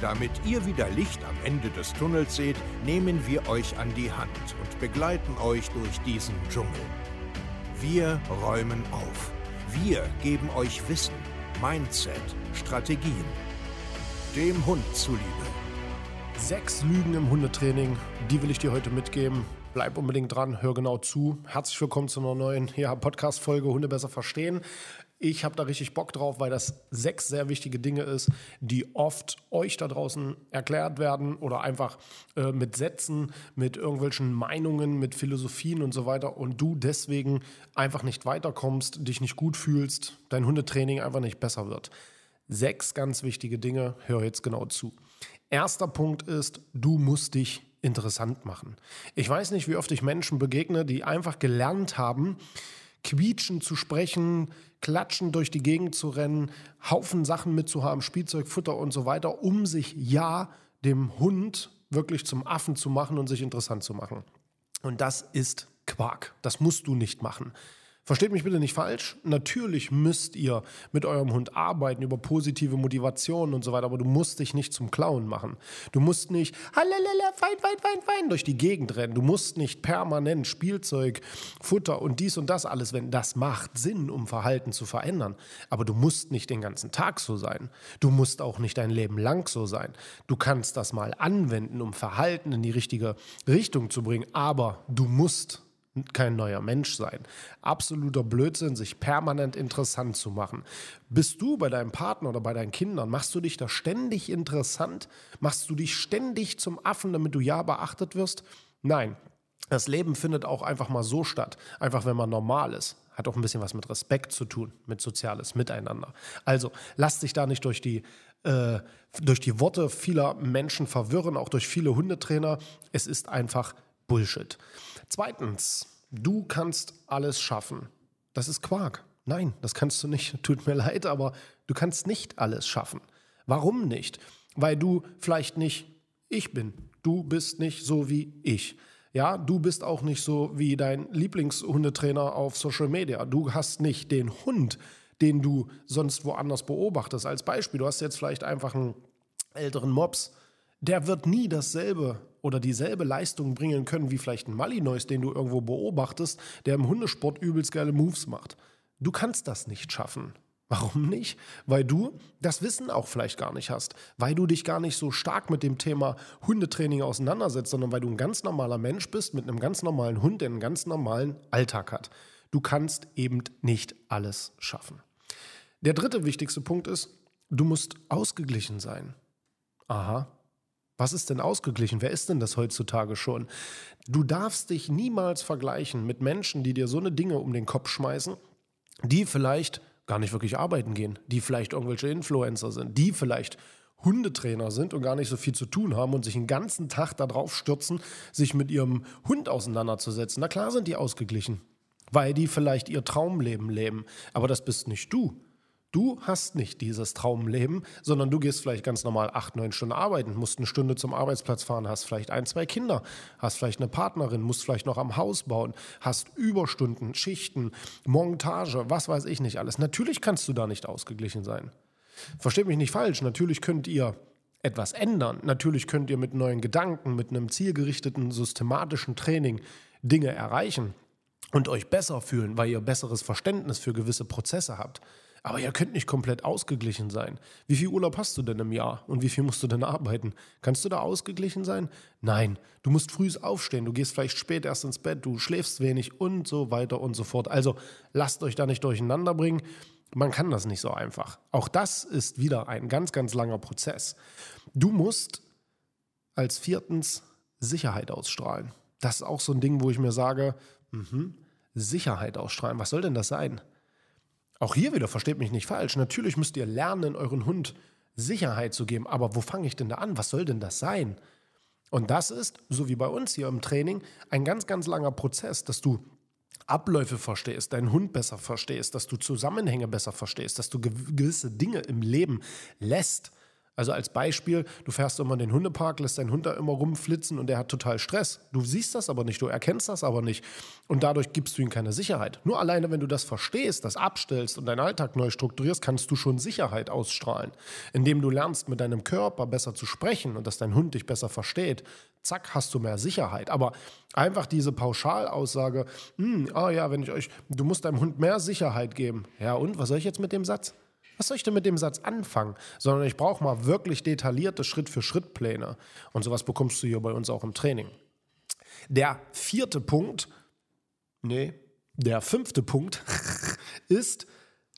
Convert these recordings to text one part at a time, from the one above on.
Damit ihr wieder Licht am Ende des Tunnels seht, nehmen wir euch an die Hand und begleiten euch durch diesen Dschungel. Wir räumen auf. Wir geben euch Wissen, Mindset, Strategien. Dem Hund zuliebe. Sechs Lügen im Hundetraining, die will ich dir heute mitgeben. Bleib unbedingt dran, hör genau zu. Herzlich willkommen zu einer neuen ja, Podcast-Folge Hunde besser verstehen. Ich habe da richtig Bock drauf, weil das sechs sehr wichtige Dinge ist, die oft euch da draußen erklärt werden oder einfach äh, mit Sätzen, mit irgendwelchen Meinungen, mit Philosophien und so weiter und du deswegen einfach nicht weiterkommst, dich nicht gut fühlst, dein Hundetraining einfach nicht besser wird. Sechs ganz wichtige Dinge, hör jetzt genau zu. Erster Punkt ist, du musst dich interessant machen. Ich weiß nicht, wie oft ich Menschen begegne, die einfach gelernt haben, quietschen zu sprechen, klatschen durch die Gegend zu rennen, Haufen Sachen mitzuhaben, Spielzeug, Futter und so weiter, um sich ja dem Hund wirklich zum Affen zu machen und sich interessant zu machen. Und das ist Quark. Das musst du nicht machen. Versteht mich bitte nicht falsch. Natürlich müsst ihr mit eurem Hund arbeiten über positive Motivationen und so weiter, aber du musst dich nicht zum Clown machen. Du musst nicht halalala, fein, fein, fein, fein durch die Gegend rennen. Du musst nicht permanent Spielzeug, Futter und dies und das alles wenn Das macht Sinn, um Verhalten zu verändern. Aber du musst nicht den ganzen Tag so sein. Du musst auch nicht dein Leben lang so sein. Du kannst das mal anwenden, um Verhalten in die richtige Richtung zu bringen, aber du musst kein neuer Mensch sein. Absoluter Blödsinn, sich permanent interessant zu machen. Bist du bei deinem Partner oder bei deinen Kindern, machst du dich da ständig interessant? Machst du dich ständig zum Affen, damit du ja beachtet wirst? Nein. Das Leben findet auch einfach mal so statt, einfach wenn man normal ist. Hat auch ein bisschen was mit Respekt zu tun, mit soziales Miteinander. Also lass dich da nicht durch die, äh, durch die Worte vieler Menschen verwirren, auch durch viele Hundetrainer. Es ist einfach Bullshit. Zweitens, du kannst alles schaffen. Das ist Quark. Nein, das kannst du nicht. Tut mir leid, aber du kannst nicht alles schaffen. Warum nicht? Weil du vielleicht nicht ich bin. Du bist nicht so wie ich. Ja, du bist auch nicht so wie dein Lieblingshundetrainer auf Social Media. Du hast nicht den Hund, den du sonst woanders beobachtest. Als Beispiel, du hast jetzt vielleicht einfach einen älteren Mops. Der wird nie dasselbe oder dieselbe Leistung bringen können wie vielleicht ein Malinois, den du irgendwo beobachtest, der im Hundesport übelst geile Moves macht. Du kannst das nicht schaffen. Warum nicht? Weil du das Wissen auch vielleicht gar nicht hast, weil du dich gar nicht so stark mit dem Thema Hundetraining auseinandersetzt, sondern weil du ein ganz normaler Mensch bist mit einem ganz normalen Hund, der einen ganz normalen Alltag hat. Du kannst eben nicht alles schaffen. Der dritte wichtigste Punkt ist, du musst ausgeglichen sein. Aha, was ist denn ausgeglichen? Wer ist denn das heutzutage schon? Du darfst dich niemals vergleichen mit Menschen, die dir so eine Dinge um den Kopf schmeißen, die vielleicht gar nicht wirklich arbeiten gehen, die vielleicht irgendwelche Influencer sind, die vielleicht Hundetrainer sind und gar nicht so viel zu tun haben und sich den ganzen Tag darauf stürzen, sich mit ihrem Hund auseinanderzusetzen. Na klar sind die ausgeglichen, weil die vielleicht ihr Traumleben leben. Aber das bist nicht du. Du hast nicht dieses Traumleben, sondern du gehst vielleicht ganz normal acht, neun Stunden arbeiten, musst eine Stunde zum Arbeitsplatz fahren, hast vielleicht ein, zwei Kinder, hast vielleicht eine Partnerin, musst vielleicht noch am Haus bauen, hast Überstunden, Schichten, Montage, was weiß ich nicht alles. Natürlich kannst du da nicht ausgeglichen sein. Versteht mich nicht falsch, natürlich könnt ihr etwas ändern. Natürlich könnt ihr mit neuen Gedanken, mit einem zielgerichteten, systematischen Training Dinge erreichen und euch besser fühlen, weil ihr besseres Verständnis für gewisse Prozesse habt. Aber ihr könnt nicht komplett ausgeglichen sein. Wie viel Urlaub hast du denn im Jahr und wie viel musst du denn arbeiten? Kannst du da ausgeglichen sein? Nein, du musst früh aufstehen, du gehst vielleicht spät erst ins Bett, du schläfst wenig und so weiter und so fort. Also lasst euch da nicht durcheinander bringen. Man kann das nicht so einfach. Auch das ist wieder ein ganz, ganz langer Prozess. Du musst als viertens Sicherheit ausstrahlen. Das ist auch so ein Ding, wo ich mir sage, mh, Sicherheit ausstrahlen. Was soll denn das sein? Auch hier wieder, versteht mich nicht falsch, natürlich müsst ihr lernen, euren Hund Sicherheit zu geben. Aber wo fange ich denn da an? Was soll denn das sein? Und das ist, so wie bei uns hier im Training, ein ganz, ganz langer Prozess, dass du Abläufe verstehst, deinen Hund besser verstehst, dass du Zusammenhänge besser verstehst, dass du gewisse Dinge im Leben lässt. Also als Beispiel, du fährst immer in den Hundepark, lässt deinen Hund da immer rumflitzen und der hat total Stress. Du siehst das aber nicht, du erkennst das aber nicht und dadurch gibst du ihm keine Sicherheit. Nur alleine, wenn du das verstehst, das abstellst und deinen Alltag neu strukturierst, kannst du schon Sicherheit ausstrahlen. Indem du lernst, mit deinem Körper besser zu sprechen und dass dein Hund dich besser versteht, zack, hast du mehr Sicherheit. Aber einfach diese Pauschalaussage, hm, ah ja, wenn ich euch, du musst deinem Hund mehr Sicherheit geben. Ja und, was soll ich jetzt mit dem Satz? Was soll ich denn mit dem Satz anfangen? Sondern ich brauche mal wirklich detaillierte Schritt-für-Schritt-Pläne. Und sowas bekommst du hier bei uns auch im Training. Der vierte Punkt, nee, der fünfte Punkt ist,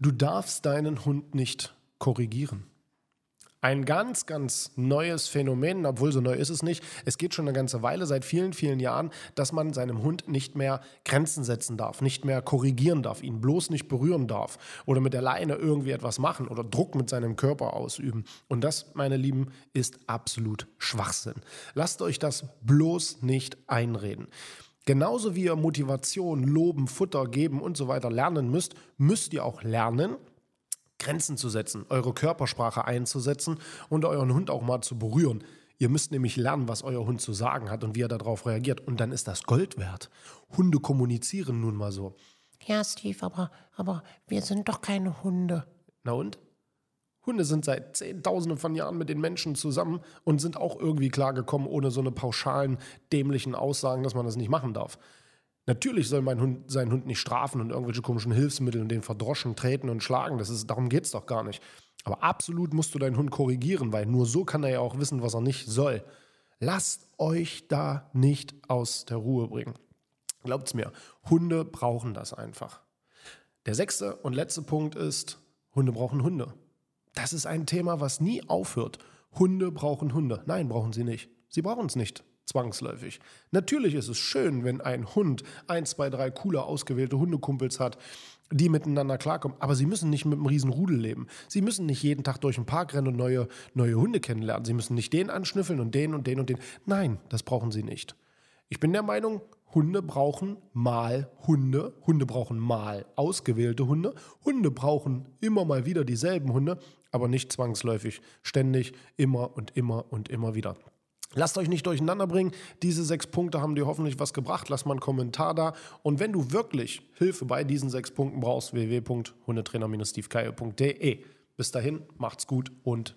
du darfst deinen Hund nicht korrigieren ein ganz, ganz neues Phänomen, obwohl so neu ist es nicht. Es geht schon eine ganze Weile, seit vielen, vielen Jahren, dass man seinem Hund nicht mehr Grenzen setzen darf, nicht mehr korrigieren darf, ihn bloß nicht berühren darf oder mit der Leine irgendwie etwas machen oder Druck mit seinem Körper ausüben. Und das, meine Lieben, ist absolut Schwachsinn. Lasst euch das bloß nicht einreden. Genauso wie ihr Motivation, Loben, Futter geben und so weiter lernen müsst, müsst ihr auch lernen, Grenzen zu setzen, eure Körpersprache einzusetzen und euren Hund auch mal zu berühren. Ihr müsst nämlich lernen, was euer Hund zu sagen hat und wie er darauf reagiert. Und dann ist das Gold wert. Hunde kommunizieren nun mal so. Ja, Steve, aber, aber wir sind doch keine Hunde. Na und? Hunde sind seit Zehntausenden von Jahren mit den Menschen zusammen und sind auch irgendwie klargekommen, ohne so eine pauschalen, dämlichen Aussagen, dass man das nicht machen darf. Natürlich soll mein Hund seinen Hund nicht strafen und irgendwelche komischen Hilfsmittel und den verdroschen treten und schlagen. Das ist, darum geht es doch gar nicht. Aber absolut musst du deinen Hund korrigieren, weil nur so kann er ja auch wissen, was er nicht soll. Lasst euch da nicht aus der Ruhe bringen. Glaubt's mir, Hunde brauchen das einfach. Der sechste und letzte Punkt ist, Hunde brauchen Hunde. Das ist ein Thema, was nie aufhört. Hunde brauchen Hunde. Nein, brauchen sie nicht. Sie brauchen es nicht zwangsläufig. Natürlich ist es schön, wenn ein Hund ein, zwei, drei coole ausgewählte Hundekumpels hat, die miteinander klarkommen. Aber sie müssen nicht mit einem riesen Rudel leben. Sie müssen nicht jeden Tag durch den Park rennen und neue, neue Hunde kennenlernen. Sie müssen nicht den anschnüffeln und den und den und den. Nein, das brauchen sie nicht. Ich bin der Meinung, Hunde brauchen mal Hunde. Hunde brauchen mal ausgewählte Hunde. Hunde brauchen immer mal wieder dieselben Hunde, aber nicht zwangsläufig. Ständig, immer und immer und immer wieder. Lasst euch nicht durcheinander bringen. Diese sechs Punkte haben dir hoffentlich was gebracht. Lass mal einen Kommentar da. Und wenn du wirklich Hilfe bei diesen sechs Punkten brauchst, www.hundetrainer-stevekeier.de. Bis dahin, macht's gut und